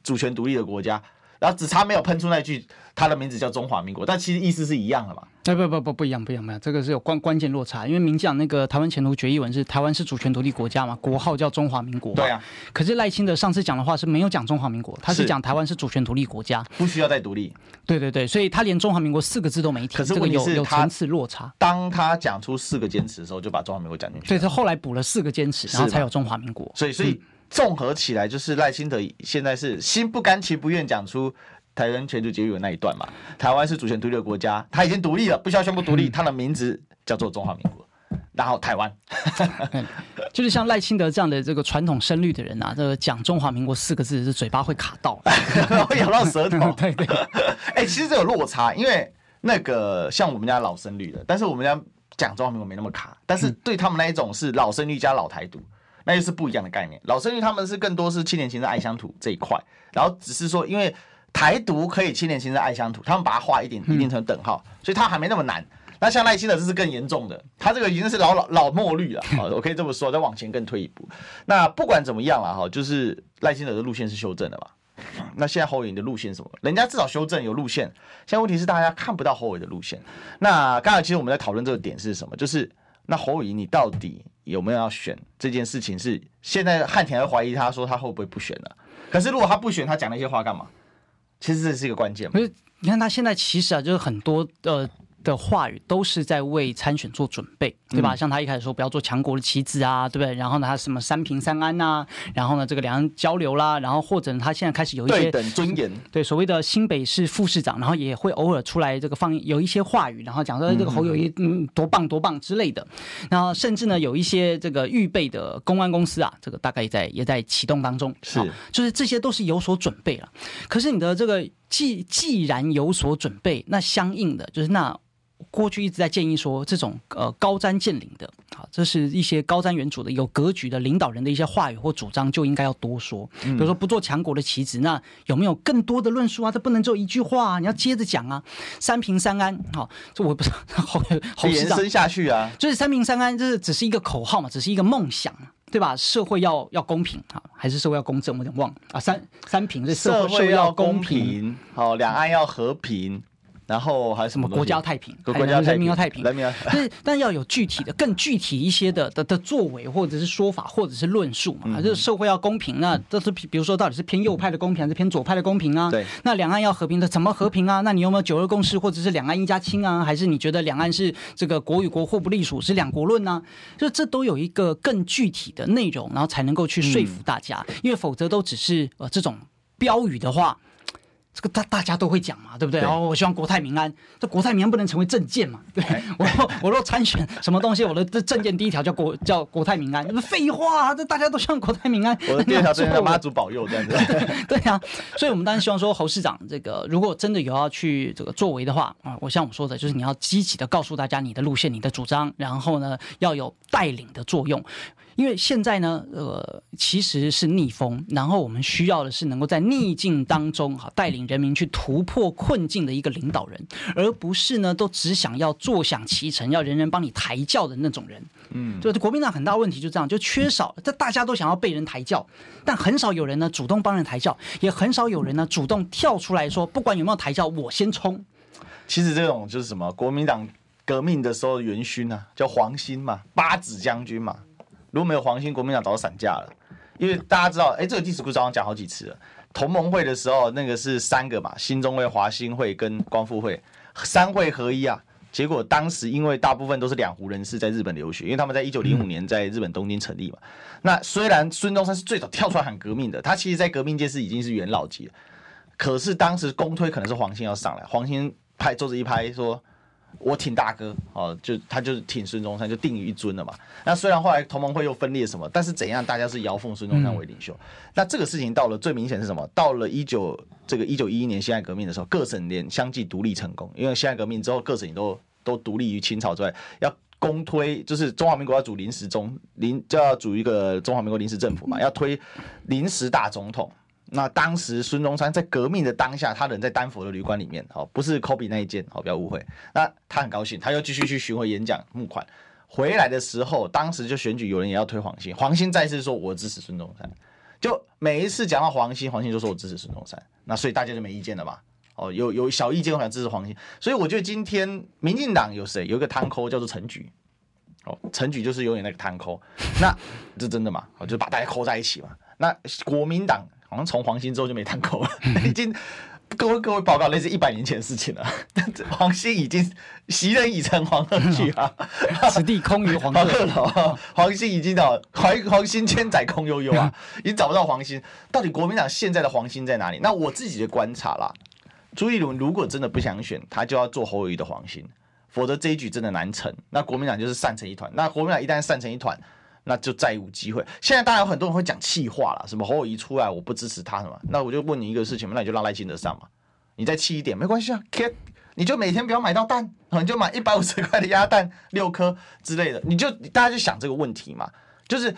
主权独立的国家，然后只差没有喷出那句他的名字叫中华民国，但其实意思是一样的嘛。哎，不不不不一样，不一样，不一样，这个是有关关键落差。因为民进党那个台湾前途决议文是台湾是主权独立国家嘛，国号叫中华民国。对啊。可是赖清德上次讲的话是没有讲中华民国，他是讲台湾是主权独立国家，不需要再独立。对对对，所以他连中华民国四个字都没提。可是问题是，这个有有层次落差。当他讲出四个坚持的时候，就把中华民国讲进去。所以，他后来补了四个坚持，然后才有中华民国。所以，所以综合起来，就是赖清德现在是心不甘情不愿讲出。台湾前途决议文那一段嘛，台湾是主权独立的国家，它已经独立了，不需要宣布独立，它的名字叫做中华民国，然后台湾，就是像赖清德这样的这个传统深绿的人啊，这个讲中华民国四个字是嘴巴会卡到，会咬到舌头，对 对，哎、欸，其实这有落差，因为那个像我们家老深绿的，但是我们家讲中华民国没那么卡，但是对他们那一种是老深绿加老台独，那又是不一样的概念，老深绿他们是更多是七年前的爱乡土这一块，然后只是说因为。台独可以青年情深爱乡土，他们把它画一点一定成等号，所以它还没那么难。那像赖清德这是更严重的，他这个已经是老老老墨绿了。好，我可以这么说，再往前更退一步。那不管怎么样了哈，就是赖清德的路线是修正的嘛。那现在侯友宜的路线是什么？人家至少修正有路线，现在问题是大家看不到侯伟的路线。那刚才其实我们在讨论这个点是什么？就是那侯友宜你到底有没有要选这件事情？是现在汉田还怀疑他说他会不会不选了？可是如果他不选，他讲那些话干嘛？其实这是一个关键。不是，你看他现在其实啊，就是很多呃的话语都是在为参选做准备。对吧？像他一开始说不要做强国的棋子啊，对不对？然后呢，他什么三平三安呐、啊，然后呢，这个两岸交流啦，然后或者他现在开始有一些对等尊严，对所谓的新北市副市长，然后也会偶尔出来这个放有一些话语，然后讲说这个侯友谊嗯多棒多棒之类的。然后甚至呢，有一些这个预备的公安公司啊，这个大概也在也在启动当中，是，就是这些都是有所准备了。可是你的这个既既然有所准备，那相应的就是那。过去一直在建议说，这种呃高瞻见领的啊，这是一些高瞻远瞩的有格局的领导人的一些话语或主张，就应该要多说。比如说不做强国的棋子，那有没有更多的论述啊？这不能只有一句话啊，你要接着讲啊。三平三安，好，这我不知道好好延伸下去啊。就是三平三安，这是只是一个口号嘛，只是一个梦想，对吧？社会要要公平啊，还是社会要公正？我有点忘啊。三三平是社会要公平，好，两岸要和平。然后还有什么？国家太平，国家人民要太平，人民要。但是，但要有具体的、更具体一些的的的作为，或者是说法，或者是论述嘛。嗯、就是社会要公平，那这是比如说，到底是偏右派的公平，还是偏左派的公平啊？对。那两岸要和平的，怎么和平啊？那你有没有九二共识，或者是两岸一家亲啊？还是你觉得两岸是这个国与国互不隶属，是两国论呢、啊？就这都有一个更具体的内容，然后才能够去说服大家，嗯、因为否则都只是呃这种标语的话。这个大大家都会讲嘛，对不对？然后、哦、我希望国泰民安，这国泰民安不能成为政见嘛？对，我若我若参选什么东西，我的这政见第一条叫国叫国泰民安，这废话，这大家都希望国泰民安。我的第二条政见叫妈祖保佑这样子。对呀、啊，所以我们当然希望说侯市长这个如果真的有要去这个作为的话啊，我像我说的，就是你要积极的告诉大家你的路线、你的主张，然后呢要有带领的作用。因为现在呢，呃，其实是逆风，然后我们需要的是能够在逆境当中哈，带领人民去突破困境的一个领导人，而不是呢都只想要坐享其成，要人人帮你抬轿的那种人。嗯，就国民党很大问题就这样，就缺少这大家都想要被人抬轿，但很少有人呢主动帮人抬轿，也很少有人呢主动跳出来说，不管有没有抬轿，我先冲。其实这种就是什么，国民党革命的时候元勋啊，叫黄兴嘛，八子将军嘛。如果没有黄兴，国民党早就散架了。因为大家知道，哎，这个历史故事好像讲好几次了。同盟会的时候，那个是三个嘛，新中会、华兴会跟光复会三会合一啊。结果当时因为大部分都是两湖人士在日本留学，因为他们在一九零五年在日本东京成立嘛。那虽然孙中山是最早跳出来喊革命的，他其实在革命界是已经是元老级了。可是当时公推可能是黄兴要上来，黄兴拍桌子一拍说。我挺大哥，哦，就他就是挺孙中山，就定于一尊了嘛。那虽然后来同盟会又分裂什么，但是怎样，大家是遥奉孙中山为领袖。嗯、那这个事情到了最明显是什么？到了一九这个一九一一年辛亥革命的时候，各省连相继独立成功，因为辛亥革命之后，各省都都独立于清朝之外，要公推，就是中华民国要组临时中临就要组一个中华民国临时政府嘛，要推临时大总统。那当时孙中山在革命的当下，他人在丹佛的旅馆里面，哦，不是科比那一间，好，不要误会。那他很高兴，他又继续去巡回演讲募款。回来的时候，当时就选举，有人也要推黄兴，黄兴再次说我支持孙中山。就每一次讲到黄兴，黄兴就说我支持孙中山。那所以大家就没意见了嘛。哦，有有小意见，我想支持黄兴。所以我觉得今天民进党有谁？有一个摊抠叫做陈菊。哦，陈菊就是永远那个摊抠。那这真的嘛？哦，就把大家抠在一起嘛。那国民党。好像从黄兴之后就没谈过了，已经各位各位报告，那是一百年前的事情了。黄兴已经袭人已成黄鹤去啊，此地空余黄鹤楼。黄兴已经到黄黄兴千载空悠悠啊，已经找不到黄兴。到底国民党现在的黄兴在哪里？那我自己的观察啦，朱一伦如果真的不想选，他就要做侯友宜的黄兴，否则这一局真的难成。那国民党就是散成一团。那国民党一旦散成一团。那就再无机会。现在当然有很多人会讲气话了，什么侯友宜出来我不支持他什么。那我就问你一个事情嘛，那你就让赖清德上嘛，你再气一点没关系啊，K，。你就每天不要买到蛋，你就买一百五十块的鸭蛋六颗之类的，你就大家就想这个问题嘛。就是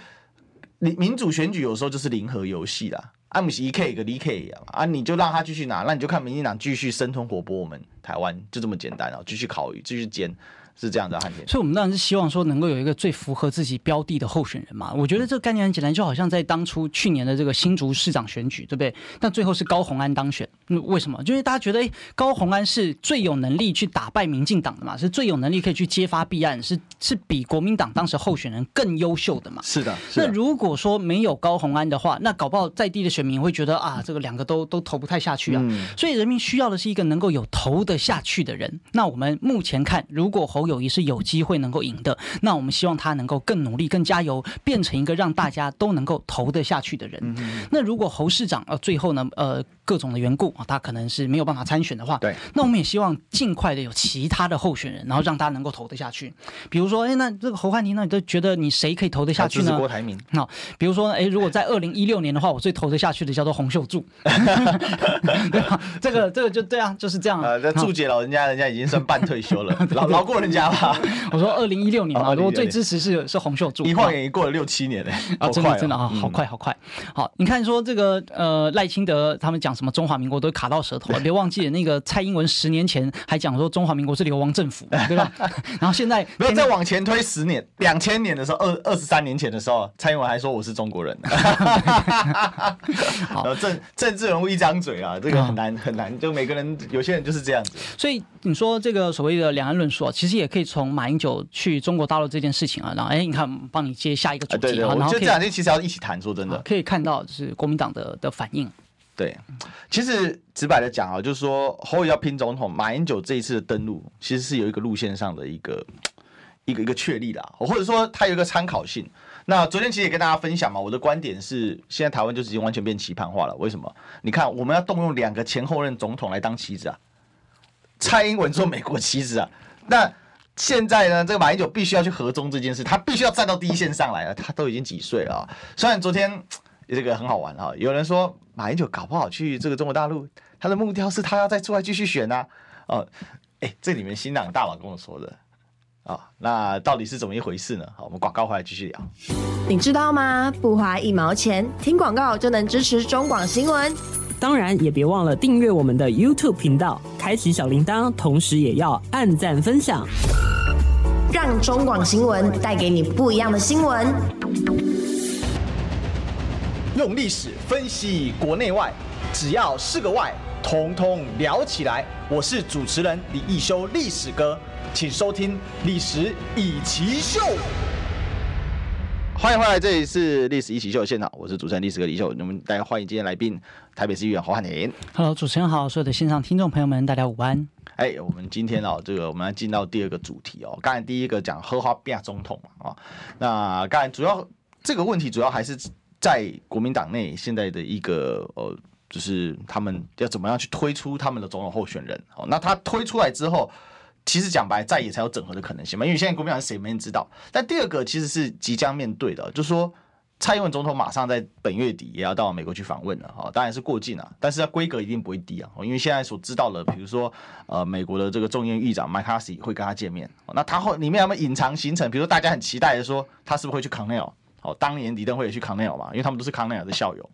你民主选举有时候就是零和游戏啦，啊不是一 K 一个一 K 一样啊，你就让他继续拿，那你就看民进党继续生吞活剥我们台湾，就这么简单啊，继续烤鱼，继续煎。是这样的，汉典。所以，我们当然是希望说，能够有一个最符合自己标的的候选人嘛。我觉得这个概念很简单，就好像在当初去年的这个新竹市长选举，对不对？那最后是高虹安当选，嗯，为什么？就因为大家觉得，哎，高虹安是最有能力去打败民进党的嘛，是最有能力可以去揭发弊案，是是比国民党当时候选人更优秀的嘛？是的。是的那如果说没有高虹安的话，那搞不好在地的选民会觉得啊，这个两个都都投不太下去啊。嗯、所以人民需要的是一个能够有投得下去的人。那我们目前看，如果侯友谊是有机会能够赢的，那我们希望他能够更努力、更加油，变成一个让大家都能够投得下去的人。嗯、那如果侯市长呃最后呢呃各种的缘故啊，他可能是没有办法参选的话，对，那我们也希望尽快的有其他的候选人，然后让他能够投得下去。比如说，哎，那这个侯汉廷，那你都觉得你谁可以投得下去呢？郭台铭。那比如说，哎，如果在二零一六年的话，我最投得下去的叫做洪秀柱，对吧？这个这个就对啊，就是这样。呃，这柱姐老人家，人家已经算半退休了，老老过人家吧。我说二零一六年嘛，我最支持是是洪秀柱。一晃眼已经过了六七年了啊，真的真的啊，好快好快。好，你看说这个呃赖清德他们讲什么中华民国都卡到舌头，别忘记了那个蔡英文十年前还讲说中华民国是流亡政府，对吧？然后现在没有再往前推十年，两千年的时候，二二十三年前的时候，蔡英文还说我是中国人。好，政政治人物一张嘴啊，这个很难很难，就每个人有些人就是这样子。所以你说这个所谓的两岸论述，其实也可以从马英九去中国大陆这件事情啊，然后哎，你看帮你接下一个主题，对对，我觉得这两天其实要一起谈，说真的，可以看到就是国民党的的反应。对，其实直白的讲啊，就是说侯友要拼总统，马英九这一次的登陆，其实是有一个路线上的一个一个一个确立的，或者说它有一个参考性。那昨天其实也跟大家分享嘛，我的观点是，现在台湾就已经完全变棋盘化了。为什么？你看，我们要动用两个前后任总统来当棋子啊，蔡英文做美国棋子啊，那现在呢，这个马英九必须要去合中这件事，他必须要站到第一线上来了。他都已经几岁了啊？虽然昨天。这个很好玩哈，有人说马英九搞不好去这个中国大陆，他的目标是他要再出来继续选呐、啊。哦，哎，这里面新党大佬跟我说的啊、哦，那到底是怎么一回事呢？好，我们广告回来继续聊。你知道吗？不花一毛钱，听广告就能支持中广新闻。当然也别忘了订阅我们的 YouTube 频道，开启小铃铛，同时也要按赞分享，让中广新闻带给你不一样的新闻。用历史分析国内外，只要是个“外”，统统聊起来。我是主持人李易修，历史哥，请收听《历史易起秀》。欢迎回来，这里是《历史一奇秀》现场，我是主持人历史哥李修。那么大家欢迎今天来宾，台北市议员侯汉廷。Hello，主持人好，所有的线上听众朋友们，大家午安。哎，我们今天哦，这个我们要进到第二个主题哦。刚才第一个讲荷花变总统嘛啊，那刚才主要这个问题主要还是。在国民党内现在的一个呃，就是他们要怎么样去推出他们的总统候选人？哦，那他推出来之后，其实讲白，在野才有整合的可能性嘛。因为现在国民党谁没人知道。但第二个其实是即将面对的，就是说蔡英文总统马上在本月底也要到美国去访问了。哈，当然是过境了，但是它规格一定不会低啊。因为现在所知道的，比如说呃，美国的这个众议院议长麦卡锡会跟他见面。那他后里面有没有隐藏行程？比如说大家很期待的说，他是不是会去康奈尔？好，当年李登辉也去康奈尔嘛，因为他们都是康奈尔的校友。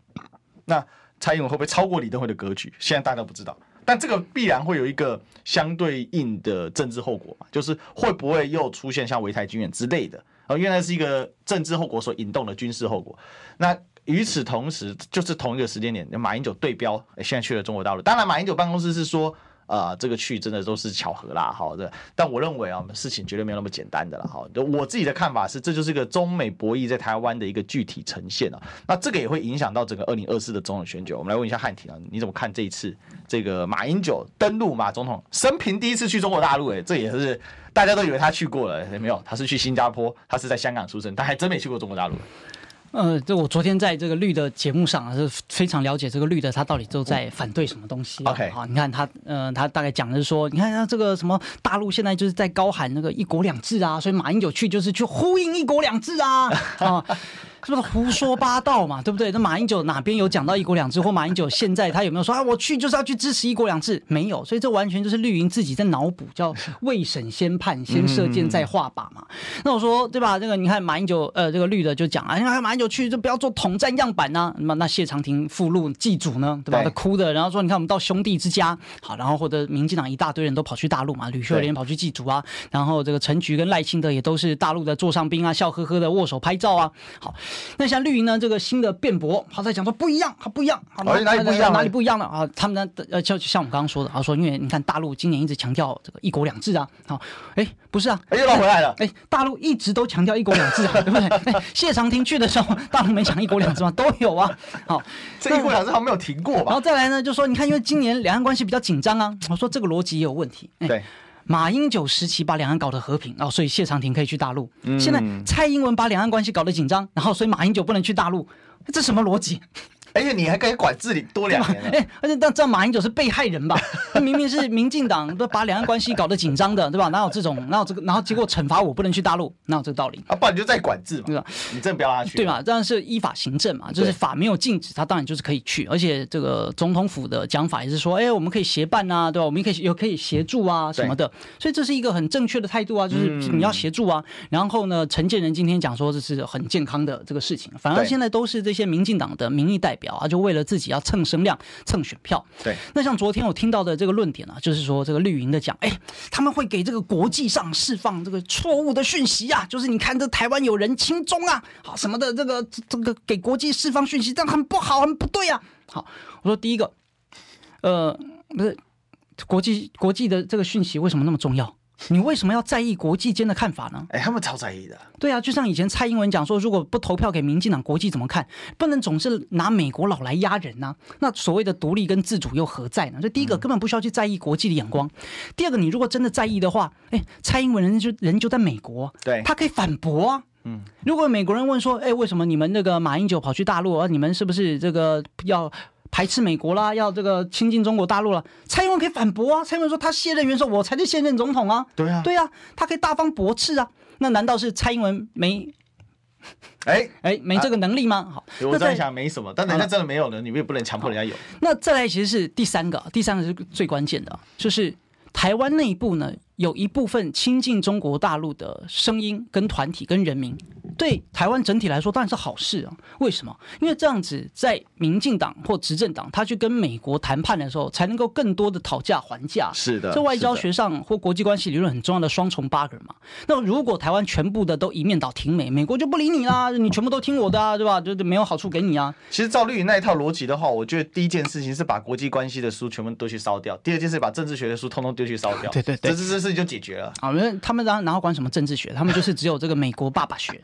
那蔡英文会不会超过李登辉的格局？现在大家都不知道，但这个必然会有一个相对应的政治后果嘛，就是会不会又出现像维台军演之类的？哦，原来是一个政治后果所引动的军事后果。那与此同时，就是同一个时间点，马英九对标，现在去了中国大陆。当然，马英九办公室是说。啊、呃，这个去真的都是巧合啦，好的。但我认为啊，事情绝对没有那么简单的了，好。我自己的看法是，这就是一个中美博弈在台湾的一个具体呈现啊。那这个也会影响到整个二零二四的总统选举。我们来问一下汉庭啊，你怎么看这一次这个马英九登陆马总统生平第一次去中国大陆？哎，这也是大家都以为他去过了，没有，他是去新加坡，他是在香港出生，他还真没去过中国大陆。呃，这我昨天在这个绿的节目上啊，是非常了解这个绿的他到底都在反对什么东西啊。OK，好，你看他，呃，他大概讲的是说，你看他这个什么大陆现在就是在高喊那个一国两制啊，所以马英九去就是去呼应一国两制啊 啊。是不是胡说八道嘛？对不对？那马英九哪边有讲到一国两制？或马英九现在他有没有说啊？我去就是要去支持一国两制？没有，所以这完全就是绿营自己在脑补，叫未审先判，先射箭再画靶嘛。那我说对吧？这个你看马英九呃，这个绿的就讲啊，你看马英九去就不要做统战样板呐。那么那谢长廷附录祭祖呢，对吧？他哭的，然后说你看我们到兄弟之家，好，然后或者民进党一大堆人都跑去大陆嘛，吕秀莲跑去祭祖啊，然后这个陈菊跟赖清德也都是大陆的座上宾啊，笑呵呵的握手拍照啊，好。那像绿营呢，这个新的辩驳，他在讲说不一样，他不一样，好，哪里不一样？哪里不一样了啊？他们呢，呃，就像我们刚刚说的啊，说因为你看大陆今年一直强调这个一国两制啊，好，哎，不是啊，哎，又绕回来了，哎，大陆一直都强调一国两制啊，对不对？哎，谢长廷去的时候，大陆没讲一国两制吗？都有啊，好，这一国两制好像没有停过吧？然后再来呢，就说你看，因为今年两岸关系比较紧张啊，我说这个逻辑也有问题，对。马英九时期把两岸搞得和平，然后所以谢长廷可以去大陆。现在蔡英文把两岸关系搞得紧张，然后所以马英九不能去大陆，这什么逻辑？而且你还可以管治理多两年，哎，而且但这马英九是被害人吧？他明明是民进党都把两岸关系搞得紧张的，对吧？哪有这种？哪有这个？然后结果惩罚我不能去大陆，哪有这个道理？啊，不然你就再管制嘛，对吧？你真的不要让他去，对吧？这样是依法行政嘛？就是法没有禁止他，当然就是可以去。而且这个总统府的讲法也是说，哎，我们可以协办啊，对吧？我们可以有可以协助啊什么的。所以这是一个很正确的态度啊，就是你要协助啊。然后呢，陈建仁今天讲说这是很健康的这个事情，反而现在都是这些民进党的民意代表啊，就为了自己。要蹭声量、蹭选票，对。那像昨天我听到的这个论点啊，就是说这个绿营的讲，哎，他们会给这个国际上释放这个错误的讯息啊，就是你看这台湾有人亲中啊，好什么的，这个这个给国际释放讯息，这样很不好，很不对啊。好，我说第一个，呃，不是国际国际的这个讯息为什么那么重要？你为什么要在意国际间的看法呢？哎，他们超在意的。对啊，就像以前蔡英文讲说，如果不投票给民进党，国际怎么看？不能总是拿美国佬来压人呐、啊。那所谓的独立跟自主又何在呢？所以第一个根本不需要去在意国际的眼光。嗯、第二个，你如果真的在意的话，哎，蔡英文人就人就在美国，对，他可以反驳啊。嗯，如果美国人问说，哎，为什么你们那个马英九跑去大陆啊？你们是不是这个要？排斥美国啦，要这个亲近中国大陆了。蔡英文可以反驳啊，蔡英文说他卸任元首，我才是现任总统啊。对啊，对啊，他可以大方驳斥啊。那难道是蔡英文没？哎哎，没这个能力吗？啊、好，我在想没什么，但人家真的没有呢，你们也不能强迫人家有。那再来，其实是第三个，第三个是最关键的，就是台湾内部呢，有一部分亲近中国大陆的声音跟团体跟人民。对台湾整体来说当然是好事啊！为什么？因为这样子，在民进党或执政党他去跟美国谈判的时候，才能够更多的讨价还价。是的，这外交学上或国际关系理论很重要的双重 bug 嘛。那如果台湾全部的都一面倒挺美，美国就不理你啦，你全部都听我的啊，对吧？就没有好处给你啊。其实照绿营那一套逻辑的话，我觉得第一件事情是把国际关系的书全部都去烧掉，第二件事把政治学的书通通丢去烧掉。对对对，这这这事情就解决了啊！因为他们然后然后管什么政治学，他们就是只有这个美国爸爸学，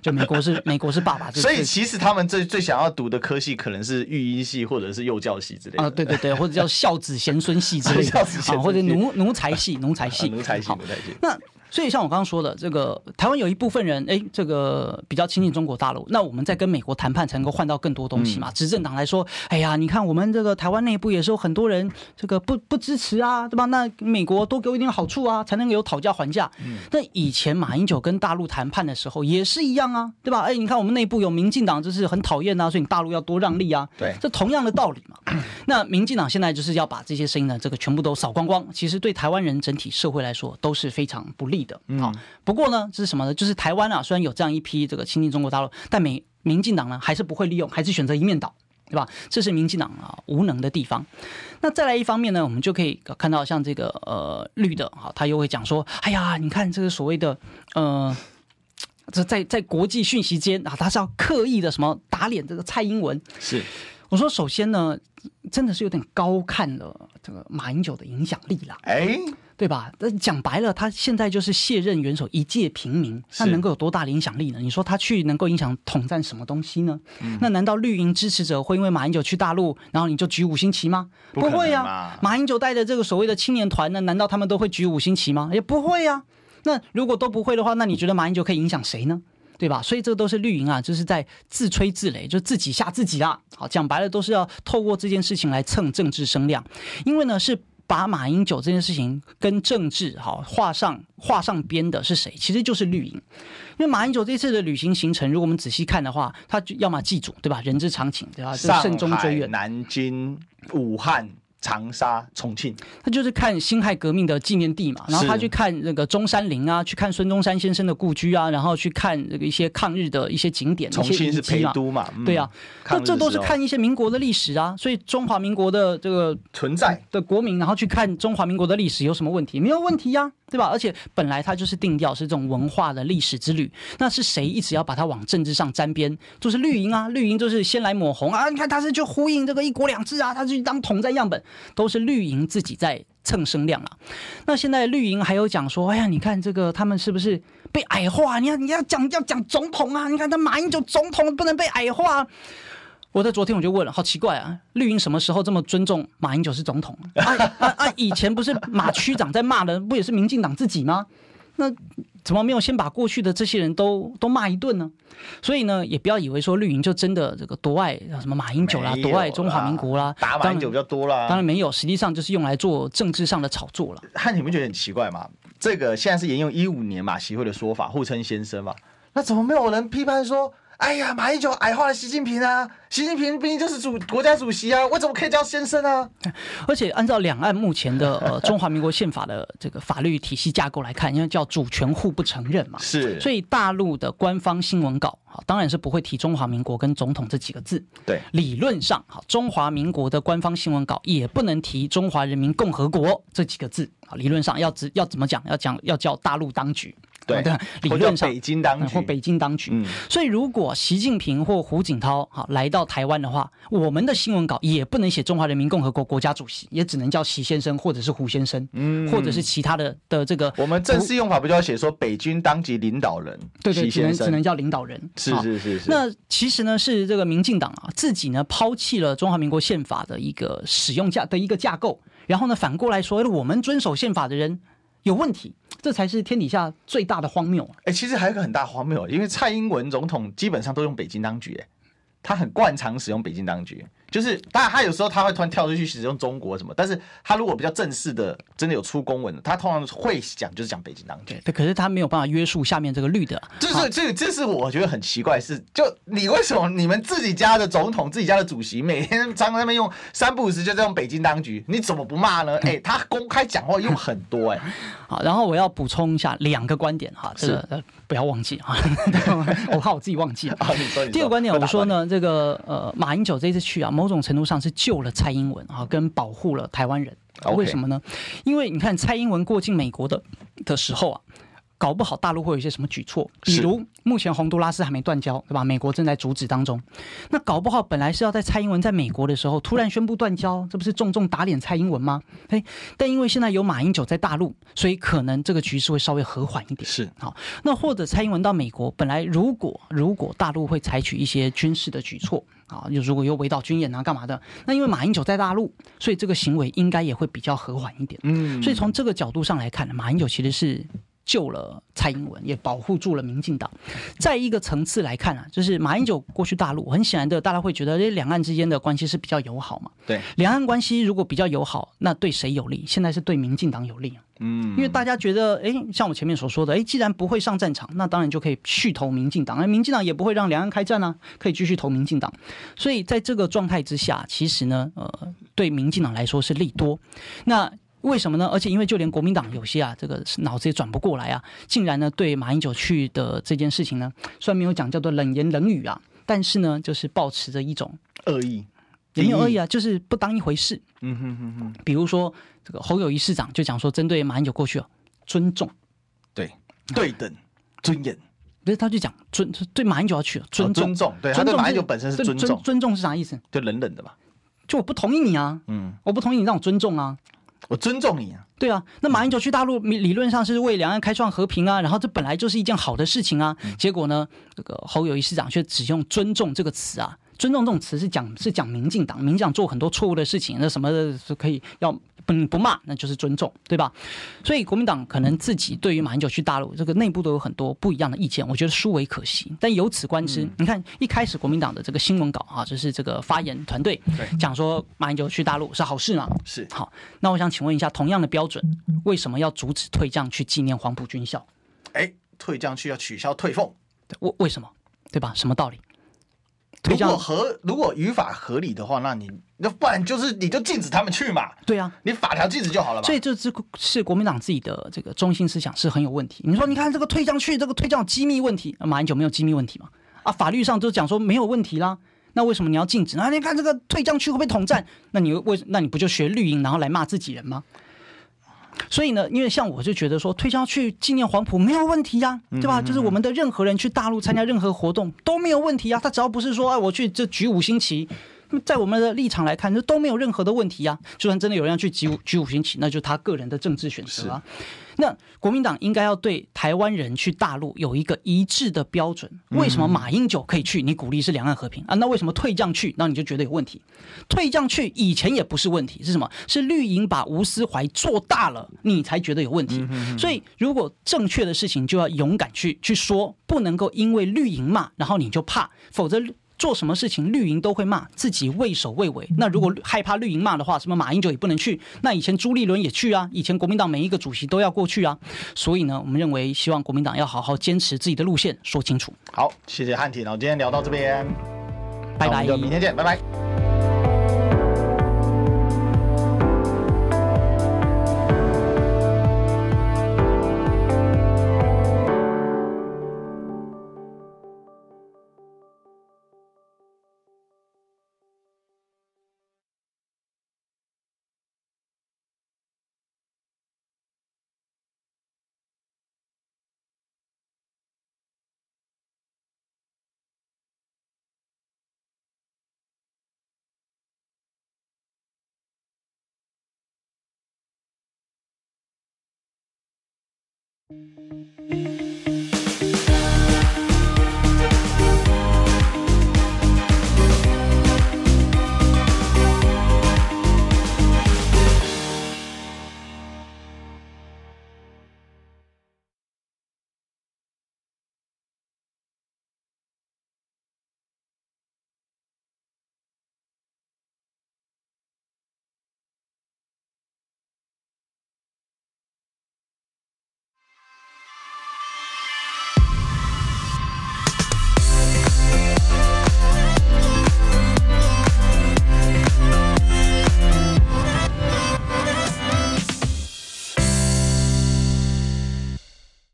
就美国。是美国是爸爸，所以其实他们最最想要读的科系可能是育婴系或者是幼教系之类的啊，对对对，或者叫孝子贤孙系之类的，啊、或者奴奴才系奴才系奴才系奴才系。那所以像我刚刚说的，这个台湾有一部分人，哎，这个比较亲近中国大陆，那我们在跟美国谈判才能够换到更多东西嘛。嗯、执政党来说，哎呀，你看我们这个台湾内部也是有很多人这个不不支持啊，对吧？那美国多给我一点好处啊，才能有讨价还价。嗯，那以前马英九跟大陆谈判的时候也是一样啊，对吧？哎，你看我们内部有民进党就是很讨厌啊，所以你大陆要多让利啊。对，这同样的道理嘛。那民进党现在就是要把这些声音呢，这个全部都扫光光，其实对台湾人整体社会来说都是非常不利的。嗯。不过呢，这是什么呢？就是台湾啊，虽然有这样一批这个亲近中国大陆，但民民进党呢还是不会利用，还是选择一面倒，对吧？这是民进党啊无能的地方。那再来一方面呢，我们就可以看到像这个呃绿的哈，他又会讲说，哎呀，你看这个所谓的呃，这在在国际讯息间啊，他是要刻意的什么打脸这个蔡英文。是，我说首先呢，真的是有点高看了这个马英九的影响力了。哎。对吧？那讲白了，他现在就是卸任元首，一介平民，他能够有多大的影响力呢？你说他去能够影响统战什么东西呢？嗯、那难道绿营支持者会因为马英九去大陆，然后你就举五星旗吗？不，不会呀、啊。马英九带的这个所谓的青年团呢，难道他们都会举五星旗吗？也不会呀、啊。那如果都不会的话，那你觉得马英九可以影响谁呢？对吧？所以这都是绿营啊，就是在自吹自擂，就自己吓自己啊。好，讲白了都是要透过这件事情来蹭政治声量，因为呢是。把马英九这件事情跟政治好画上画上边的是谁？其实就是绿营。因为马英九这次的旅行行程，如果我们仔细看的话，他就要么记住，对吧？人之常情，对吧？这慎终追远。南京、武汉、长沙、重庆，他就是看辛亥革命的纪念地嘛，然后他去看那个中山陵啊，去看孙中山先生的故居啊，然后去看这个一些抗日的一些景点。重庆是陪都嘛，对啊，那这都是看一些民国的历史啊，所以中华民国的这个存在。的国民，然后去看中华民国的历史有什么问题？没有问题呀、啊，对吧？而且本来他就是定调是这种文化的历史之旅，那是谁一直要把它往政治上沾边？就是绿营啊，绿营就是先来抹红啊，你看他是就呼应这个一国两制啊，他去当统战样本，都是绿营自己在蹭声量啊。那现在绿营还有讲说，哎呀，你看这个他们是不是被矮化？你看你要讲要讲总统啊，你看他马英九总统不能被矮化。我在昨天我就问了，好奇怪啊，绿营什么时候这么尊重马英九是总统 啊？啊！以前不是马区长在骂人，不也是民进党自己吗？那怎么没有先把过去的这些人都都骂一顿呢？所以呢，也不要以为说绿营就真的这个多爱什么马英九啦，多爱中华民国啦，打马英九比较多啦。当然没有，实际上就是用来做政治上的炒作了。汉，你们觉得很奇怪吗？这个现在是沿用一五年马习会的说法，互称先生嘛？那怎么没有人批判说？哎呀，马英九矮化了习近平啊！习近平毕竟就是主国家主席啊，我怎么可以叫先生啊？而且按照两岸目前的呃 中华民国宪法的这个法律体系架构来看，因为叫主权互不承认嘛，是，所以大陆的官方新闻稿啊，当然是不会提中华民国跟总统这几个字。对，理论上哈，中华民国的官方新闻稿也不能提中华人民共和国这几个字啊。理论上要只要怎么讲？要讲要叫大陆当局。对，理论上北京当局或北京当局。嗯，所以如果习近平或胡锦涛哈来到台湾的话，我们的新闻稿也不能写中华人民共和国国家主席，也只能叫习先生或者是胡先生，嗯，或者是其他的的这个。我们正式用法不就要写说北京当局领导人？对对，只能只能叫领导人。是是是是。那其实呢是这个民进党啊自己呢抛弃了中华民国宪法的一个使用架的一个架构，然后呢反过来说我们遵守宪法的人有问题。这才是天底下最大的荒谬啊！哎，其实还有一个很大荒谬，因为蔡英文总统基本上都用北京当局，哎，他很惯常使用北京当局。就是，当然他有时候他会突然跳出去使用中国什么，但是他如果比较正式的，真的有出公文的，他通常会讲就是讲北京当局。对，可是他没有办法约束下面这个绿的。就是这个，这是我觉得很奇怪是，就你为什么你们自己家的总统、自己家的主席，每天常常在那边用三不五时就在用北京当局，你怎么不骂呢？哎，他公开讲话用很多哎。好，然后我要补充一下两个观点哈，这个不要忘记 啊，我怕我自己忘记 了。第二个观点，我说呢，这个呃，马英九这次去啊。某种程度上是救了蔡英文啊，跟保护了台湾人。为什么呢？因为你看蔡英文过境美国的的时候啊。搞不好大陆会有一些什么举措，比如目前洪都拉斯还没断交，对吧？美国正在阻止当中。那搞不好本来是要在蔡英文在美国的时候突然宣布断交，这不是重重打脸蔡英文吗？嘿，但因为现在有马英九在大陆，所以可能这个局势会稍微和缓一点。是好，那或者蔡英文到美国，本来如果如果大陆会采取一些军事的举措啊，就如果有围岛军演啊干嘛的，那因为马英九在大陆，所以这个行为应该也会比较和缓一点。嗯，所以从这个角度上来看，马英九其实是。救了蔡英文，也保护住了民进党。在一个层次来看啊，就是马英九过去大陆，很显然的，大家会觉得这两岸之间的关系是比较友好嘛。对，两岸关系如果比较友好，那对谁有利？现在是对民进党有利啊。嗯，因为大家觉得，哎，像我前面所说的，哎，既然不会上战场，那当然就可以续投民进党，而民进党也不会让两岸开战啊，可以继续投民进党。所以在这个状态之下，其实呢，呃，对民进党来说是利多。那为什么呢？而且因为就连国民党有些啊，这个脑子也转不过来啊，竟然呢对马英九去的这件事情呢，虽然没有讲叫做冷言冷语啊，但是呢就是保持着一种恶意，也没有恶意啊，就是不当一回事。嗯哼哼哼。比如说这个侯友谊市长就讲说，针对马英九过去啊，尊重，对，对等，尊严，不是他就讲尊对马英九要去尊重，尊重，对，他对马英九本身是尊重，尊重是啥意思？就冷冷的嘛，就我不同意你啊，嗯，我不同意你让我尊重啊。我尊重你啊，对啊，那马英九去大陆，理论上是为两岸开创和平啊，然后这本来就是一件好的事情啊，结果呢，这个侯友谊市长却只用“尊重”这个词啊。尊重这种词是讲是讲民进党，民进党做很多错误的事情，那什么的是可以要不不骂，那就是尊重，对吧？所以国民党可能自己对于马英九去大陆这个内部都有很多不一样的意见，我觉得殊为可惜。但由此观之，嗯、你看一开始国民党的这个新闻稿啊，就是这个发言团队讲说马英九去大陆是好事嘛，是好。那我想请问一下，同样的标准，为什么要阻止退将去纪念黄埔军校？哎，退将去要取消退俸，为为什么？对吧？什么道理？如果合如果语法合理的话，那你那不然就是你就禁止他们去嘛。对啊，你法条禁止就好了嘛。所以这这是国民党自己的这个中心思想是很有问题。你说，你看这个退将去，这个退将机密问题，马英九没有机密问题嘛？啊，法律上都讲说没有问题啦。那为什么你要禁止？啊，你看这个退将去会不会统战？那你为那你不就学绿营，然后来骂自己人吗？所以呢，因为像我就觉得说，推销去纪念黄埔没有问题呀、啊，对吧？就是我们的任何人去大陆参加任何活动都没有问题啊。他只要不是说，哎，我去这举五星旗，在我们的立场来看，这都没有任何的问题啊。就算真的有人要去举五举五星旗，那就是他个人的政治选择啊。那国民党应该要对台湾人去大陆有一个一致的标准。为什么马英九可以去？你鼓励是两岸和平啊？那为什么退将去？那你就觉得有问题？退将去以前也不是问题，是什么？是绿营把吴思怀做大了，你才觉得有问题。所以，如果正确的事情就要勇敢去去说，不能够因为绿营骂，然后你就怕，否则。做什么事情绿营都会骂，自己畏首畏尾。那如果害怕绿营骂的话，什么马英九也不能去。那以前朱立伦也去啊，以前国民党每一个主席都要过去啊。所以呢，我们认为希望国民党要好好坚持自己的路线，说清楚。好，谢谢汉庭，那我今天聊到这边，拜拜，明天见，拜拜。Música